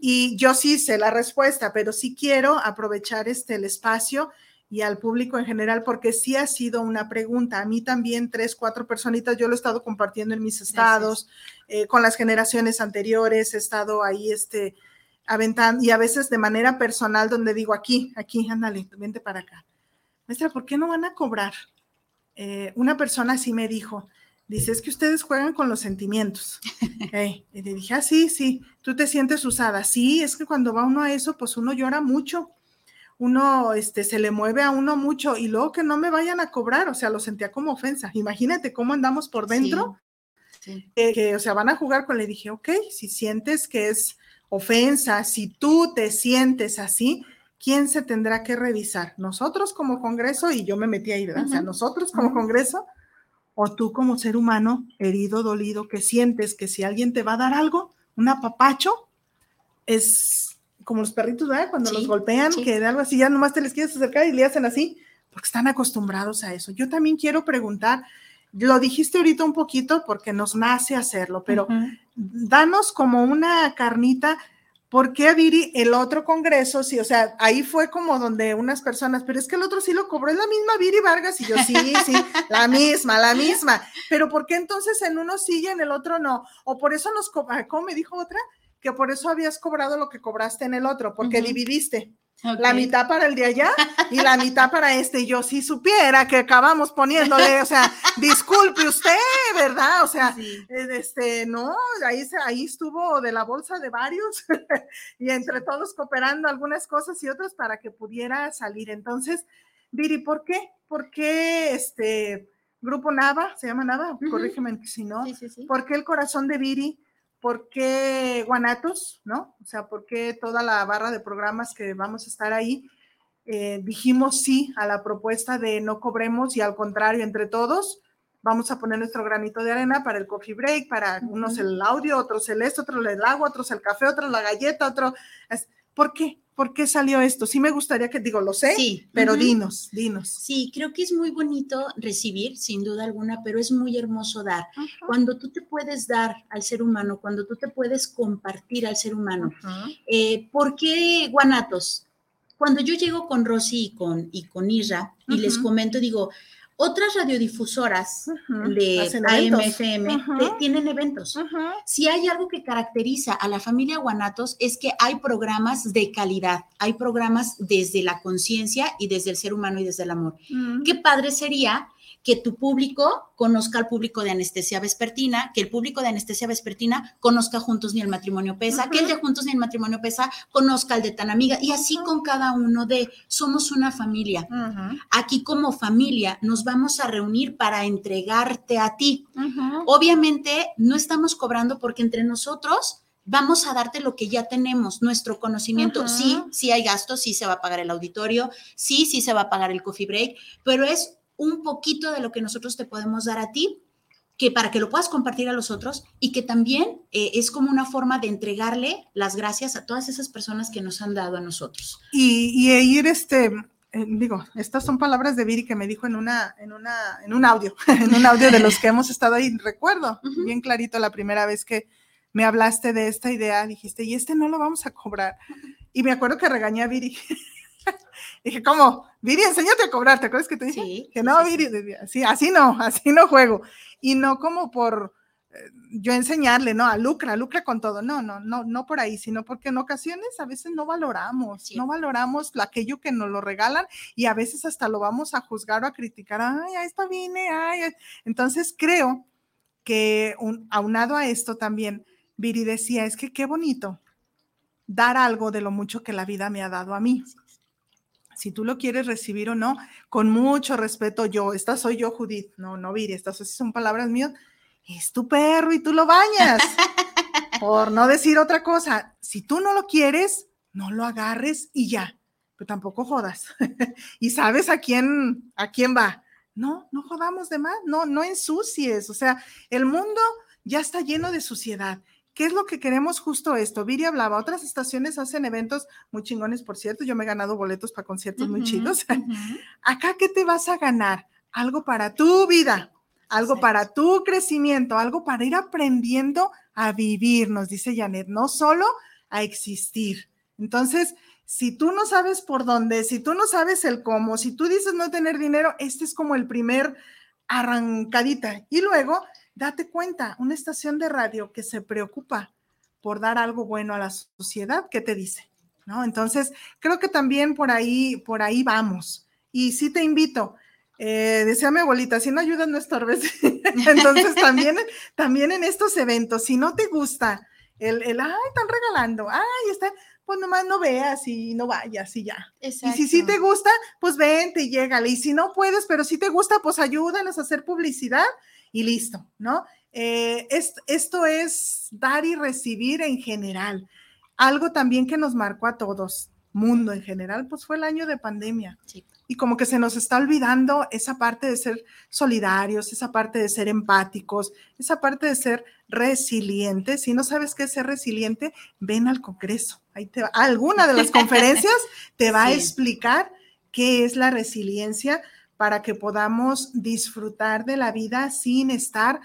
Y yo sí sé la respuesta, pero sí quiero aprovechar este el espacio y al público en general, porque sí ha sido una pregunta. A mí también, tres, cuatro personitas, yo lo he estado compartiendo en mis estados, eh, con las generaciones anteriores, he estado ahí, este, aventando, y a veces de manera personal, donde digo, aquí, aquí, ándale, vente para acá. Maestra, ¿por qué no van a cobrar? Eh, una persona así me dijo, dice, es que ustedes juegan con los sentimientos. [laughs] Y le dije, ah, sí, sí, tú te sientes usada. Sí, es que cuando va uno a eso, pues uno llora mucho uno este, se le mueve a uno mucho y luego que no me vayan a cobrar, o sea, lo sentía como ofensa. Imagínate cómo andamos por dentro, Que, o sea, van a jugar con, le dije, ok, si sientes que es ofensa, si tú te sientes así, ¿quién se tendrá que revisar? ¿Nosotros como Congreso? Y yo me metí ahí, ¿verdad? O sea, nosotros como Congreso o tú como ser humano herido, dolido, que sientes que si alguien te va a dar algo, un apapacho, es como los perritos, ¿verdad? Cuando los golpean, que de algo así, ya nomás te les quieres acercar y le hacen así, porque están acostumbrados a eso. Yo también quiero preguntar, lo dijiste ahorita un poquito porque nos nace hacerlo, pero danos como una carnita. ¿Por qué Viri el otro congreso? Sí, o sea, ahí fue como donde unas personas, pero es que el otro sí lo cobró, es la misma Viri Vargas, y yo sí, sí, la [laughs] misma, la misma. Pero ¿por qué entonces en uno sí y en el otro no? O por eso nos, ¿cómo me dijo otra? que por eso habías cobrado lo que cobraste en el otro, porque dividiste. La mitad para el de allá [laughs] y la mitad para este. Y yo si supiera que acabamos poniéndole, o sea, disculpe usted, ¿verdad? O sea, este, no, ahí, ahí estuvo de la bolsa de varios [laughs] y entre todos cooperando algunas cosas y otras para que pudiera salir. Entonces, Viri, ¿por qué? ¿Por qué este grupo Nava, se llama Nava? Corrígeme si no. ¿Por qué el corazón de Viri? ¿Por qué Guanatos? ¿No? O sea, ¿por qué toda la barra de programas que vamos a estar ahí? Eh, dijimos sí a la propuesta de no cobremos y al contrario, entre todos, vamos a poner nuestro granito de arena para el coffee break, para unos el audio, otros el esto, otros el agua, otros el café, otros la galleta, otro... ¿Por qué? ¿Por qué salió esto? Sí me gustaría que, digo, lo sé, sí. pero dinos, dinos. Sí, creo que es muy bonito recibir, sin duda alguna, pero es muy hermoso dar. Cuando tú te puedes dar al ser humano, cuando tú te puedes compartir al ser humano. Eh, ¿Por qué guanatos? Cuando yo llego con Rosy y con, y con Isra y les comento, digo, otras radiodifusoras de AMFM tienen eventos. Si hay algo que caracteriza a la familia Guanatos es que hay programas de calidad, hay programas desde la conciencia y desde el ser humano y desde el amor. Qué padre sería que tu público conozca al público de anestesia vespertina, que el público de anestesia vespertina conozca Juntos ni el matrimonio pesa, que el de Juntos ni el matrimonio pesa conozca al de tan amiga y así con cada uno de somos una familia. Aquí como familia nos vamos a reunir para entregarte a ti. Obviamente no estamos cobrando porque entre nosotros vamos a darte lo que ya tenemos, nuestro conocimiento. Sí, sí hay gastos, sí se va a pagar el auditorio, sí, sí se va a pagar el coffee break, pero es un poquito de lo que nosotros te podemos dar a ti, que para que lo puedas compartir a los otros y que también eh, es como una forma de entregarle las gracias a todas esas personas que nos han dado a nosotros. Y, y ir este, eh, digo, estas son palabras de Viri que me dijo en una, en una, en un audio, [laughs] en un audio de los que hemos estado ahí. Recuerdo bien clarito la primera vez que me hablaste de esta idea, dijiste, y este no lo vamos a cobrar. Y me acuerdo que regañé a Viri. [laughs] Dije, ¿cómo? Viri, enséñate a cobrar, ¿te acuerdas que te dije? Sí, que no, Viri, así, así no, [laughs] así no juego. Y no como por eh, yo enseñarle, ¿no? A lucra, lucra con todo. No, no, no, no por ahí, sino porque en ocasiones a veces no valoramos, no valoramos aquello que nos lo regalan y a veces hasta lo vamos a juzgar o a criticar. Ay, a esto vine, ay. Entonces creo que aunado a esto también, Viri decía, es que qué bonito dar algo de lo mucho que la vida me ha dado a mí si tú lo quieres recibir o no, con mucho respeto yo, esta soy yo, Judith, no, no, Viri, estas son palabras mías, es tu perro y tú lo bañas, [laughs] por no decir otra cosa, si tú no lo quieres, no lo agarres y ya, pero tampoco jodas, [laughs] y sabes a quién, a quién va, no, no jodamos de más, no, no ensucies, o sea, el mundo ya está lleno de suciedad ¿Qué es lo que queremos justo esto? Viri hablaba, otras estaciones hacen eventos muy chingones, por cierto, yo me he ganado boletos para conciertos muy chidos. [laughs] Acá, ¿qué te vas a ganar? Algo para tu vida, algo para tu crecimiento, algo para ir aprendiendo a vivir, nos dice Janet, no solo a existir. Entonces, si tú no sabes por dónde, si tú no sabes el cómo, si tú dices no tener dinero, este es como el primer arrancadita. Y luego, date cuenta, una estación de radio que se preocupa por dar algo bueno a la sociedad, ¿qué te dice? ¿No? Entonces, creo que también por ahí, por ahí vamos. Y sí te invito, eh, decía mi abuelita, si no ayudas no estorbes. [laughs] Entonces, también, también en estos eventos, si no te gusta el, el, ay, están regalando, ay, está, pues nomás no veas y no vayas y ya. Y si sí te gusta, pues vente y llégale. Y si no puedes, pero si te gusta, pues ayúdanos a hacer publicidad y listo, ¿no? Eh, esto es dar y recibir en general. Algo también que nos marcó a todos, mundo en general, pues fue el año de pandemia. Y como que se nos está olvidando esa parte de ser solidarios, esa parte de ser empáticos, esa parte de ser resilientes. Si no sabes qué es ser resiliente, ven al Congreso. Ahí te va. Alguna de las [laughs] conferencias te va a explicar qué es la resiliencia para que podamos disfrutar de la vida sin estar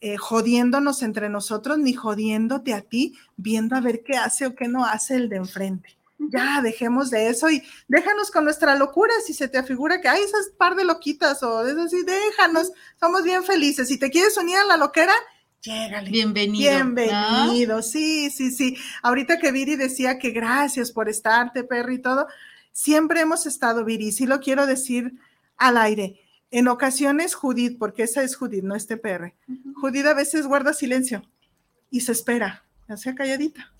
eh, jodiéndonos entre nosotros ni jodiéndote a ti, viendo a ver qué hace o qué no hace el de enfrente ya dejemos de eso y déjanos con nuestra locura si se te afigura que hay esas par de loquitas o eso sí, déjanos, somos bien felices. Si te quieres unir a la loquera, llégale. Bienvenido. Bienvenido, sí, sí, sí. Ahorita que Viri decía que gracias por estarte, Perry, y todo, siempre hemos estado, Viri, sí lo quiero decir al aire. En ocasiones, Judith, porque esa es Judith, no este PR, Judith a veces guarda silencio y se espera, ya sea calladita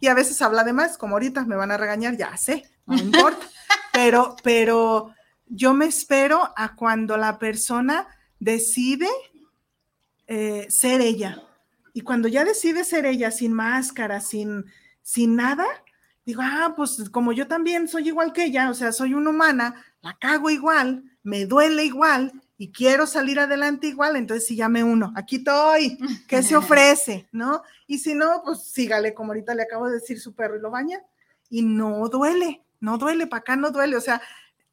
y a veces habla de más, como ahorita me van a regañar, ya sé, no [laughs] importa, pero, pero yo me espero a cuando la persona decide eh, ser ella. Y cuando ya decide ser ella sin máscara, sin, sin nada, digo, ah, pues como yo también soy igual que ella, o sea, soy una humana, la cago igual, me duele igual, y quiero salir adelante igual, entonces sí llame uno, aquí estoy, ¿qué se [laughs] ofrece? ¿No? Y si no, pues sígale, como ahorita le acabo de decir su perro y lo baña, y no duele, no duele, para acá no duele, o sea,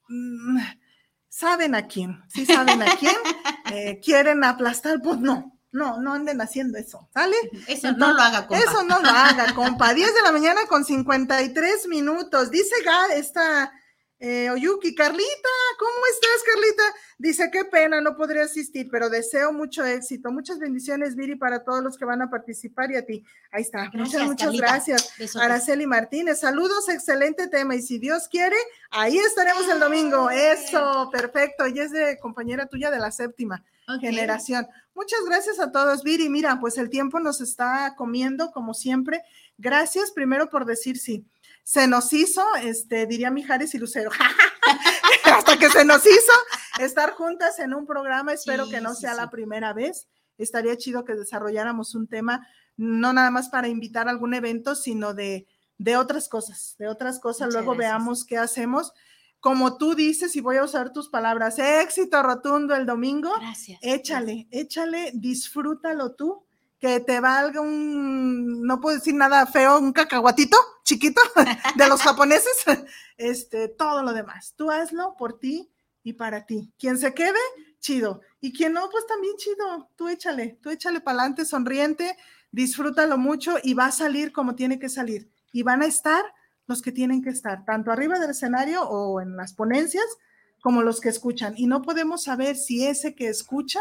mm, saben a quién, sí saben a quién, [laughs] eh, quieren aplastar, pues no, no, no anden haciendo eso, ¿sale? Eso no, lo haga, compa. Eso no lo haga, compa. 10 de la mañana con 53 minutos. Dice Ga, esta eh, Oyuki, Carlita, ¿cómo estás, Carlita? Dice, qué pena, no podré asistir, pero deseo mucho éxito. Muchas bendiciones, Viri, para todos los que van a participar y a ti. Ahí está. muchas, muchas gracias. Araceli Martínez, saludos, excelente tema. Y si Dios quiere, ahí estaremos el domingo. Eso, perfecto. Y es de compañera tuya de la séptima generación. Muchas gracias a todos, Viri. Mira, pues el tiempo nos está comiendo, como siempre. Gracias primero por decir sí se nos hizo, este, diría Mijares y Lucero, [laughs] hasta que se nos hizo estar juntas en un programa, espero que no sea la primera vez. Estaría chido que desarrolláramos un tema, no nada más para invitar a algún evento, sino de, de otras cosas, de otras cosas. Luego veamos qué hacemos. Como tú dices, y voy a usar tus palabras, éxito rotundo el domingo. Gracias. Échale, échale, disfrútalo tú que te valga un, no puedo decir nada feo, un cacahuatito chiquito [laughs] de los japoneses, [laughs] este, todo lo demás. Tú hazlo por ti y para ti. Quien se quede, chido. Y quien no, pues también chido. Tú échale, tú échale para adelante, sonriente, disfrútalo mucho y va a salir como tiene que salir. Y van a estar los que tienen que estar, tanto arriba del escenario o en las ponencias, como los que escuchan. Y no podemos saber si ese que escucha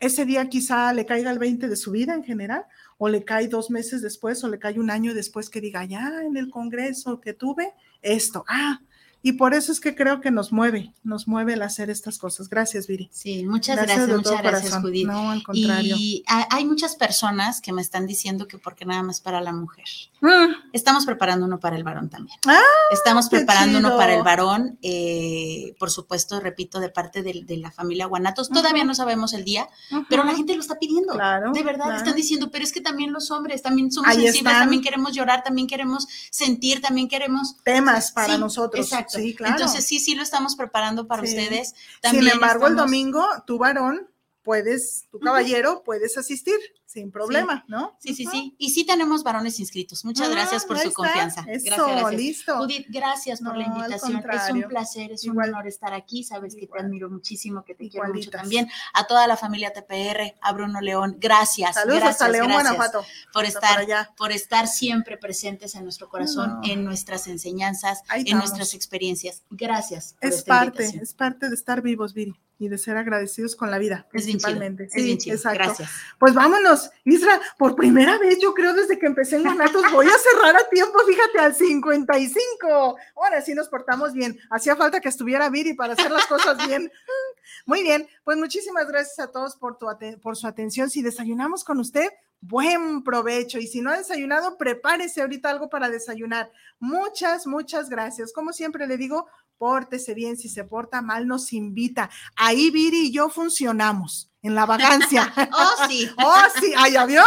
ese día quizá le caiga el 20 de su vida en general, o le cae dos meses después, o le cae un año después que diga, ya en el Congreso que tuve esto, ah, y por eso es que creo que nos mueve, nos mueve el hacer estas cosas. Gracias, Viri. Sí, muchas gracias, muchas gracias, Judith. No, al contrario. Y hay muchas personas que me están diciendo que porque nada más para la mujer. Mm. Estamos preparando uno para el varón también. Ah, Estamos preparando uno para el varón, eh, por supuesto, repito, de parte de, la familia Guanatos. Todavía no sabemos el día, pero la gente lo está pidiendo. Claro, de verdad, están diciendo, pero es que también los hombres también somos sensibles, también queremos llorar, también queremos sentir, también queremos... Temas para nosotros. Exacto. Sí, claro. Entonces, sí, sí lo estamos preparando para ustedes. Sin embargo, el domingo, tu varón, puedes, tu caballero, puedes asistir sin problema, ¿no? Sí, sí, sí. Y sí tenemos varones inscritos. Muchas Ah, gracias por su está. confianza. Eso, gracias, gracias. listo. Judith, gracias por la No, invitación. Es un placer, es un honor estar aquí. Sabes que te admiro muchísimo, que te quiero mucho también. A toda la familia TPR, a Bruno León, gracias. Saludos gracias, hasta León, gracias Guanajuato. Por Hasta estar, por allá. por estar siempre presentes en nuestro corazón, No. en nuestras enseñanzas, en nuestras experiencias. Gracias. Por Es esta parte, invitación. es parte de estar vivos, Viri, y de ser agradecidos con la vida, Es bien chido, principalmente. es bien chido. exacto. Gracias. Pues vámonos, Isra, por primera vez, yo creo, desde que empecé en Guanatos, voy a cerrar a tiempo, fíjate, al 55. Ahora sí nos portamos bien. Hacía falta que estuviera Viri para hacer las cosas bien. [laughs] Muy bien, pues muchísimas gracias a todos por, tu aten- por su atención. Si desayunamos con usted, buen provecho. Y si no ha desayunado, prepárese ahorita algo para desayunar. Muchas, muchas gracias. Como siempre le digo, pórtese bien. Si se porta mal, nos invita. Ahí Viri y yo funcionamos en la vagancia. [laughs] Oh, sí. [laughs] oh, sí. Ah, ¿ya vio?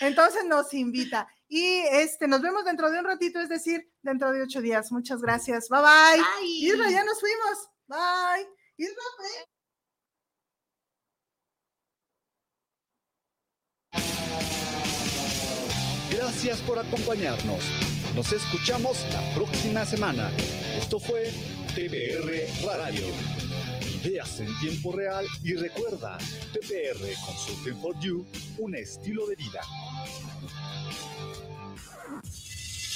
Entonces nos invita. Y este, nos vemos dentro de un ratito, es decir, dentro de ocho días. Muchas gracias. Bye bye. Bye. Ya nos fuimos. Bye. Isra, ve. Gracias por acompañarnos. Nos escuchamos la próxima semana. Esto fue TPR Radio. Ideas en tiempo real y recuerda, TPR Consulting for You, un estilo de vida.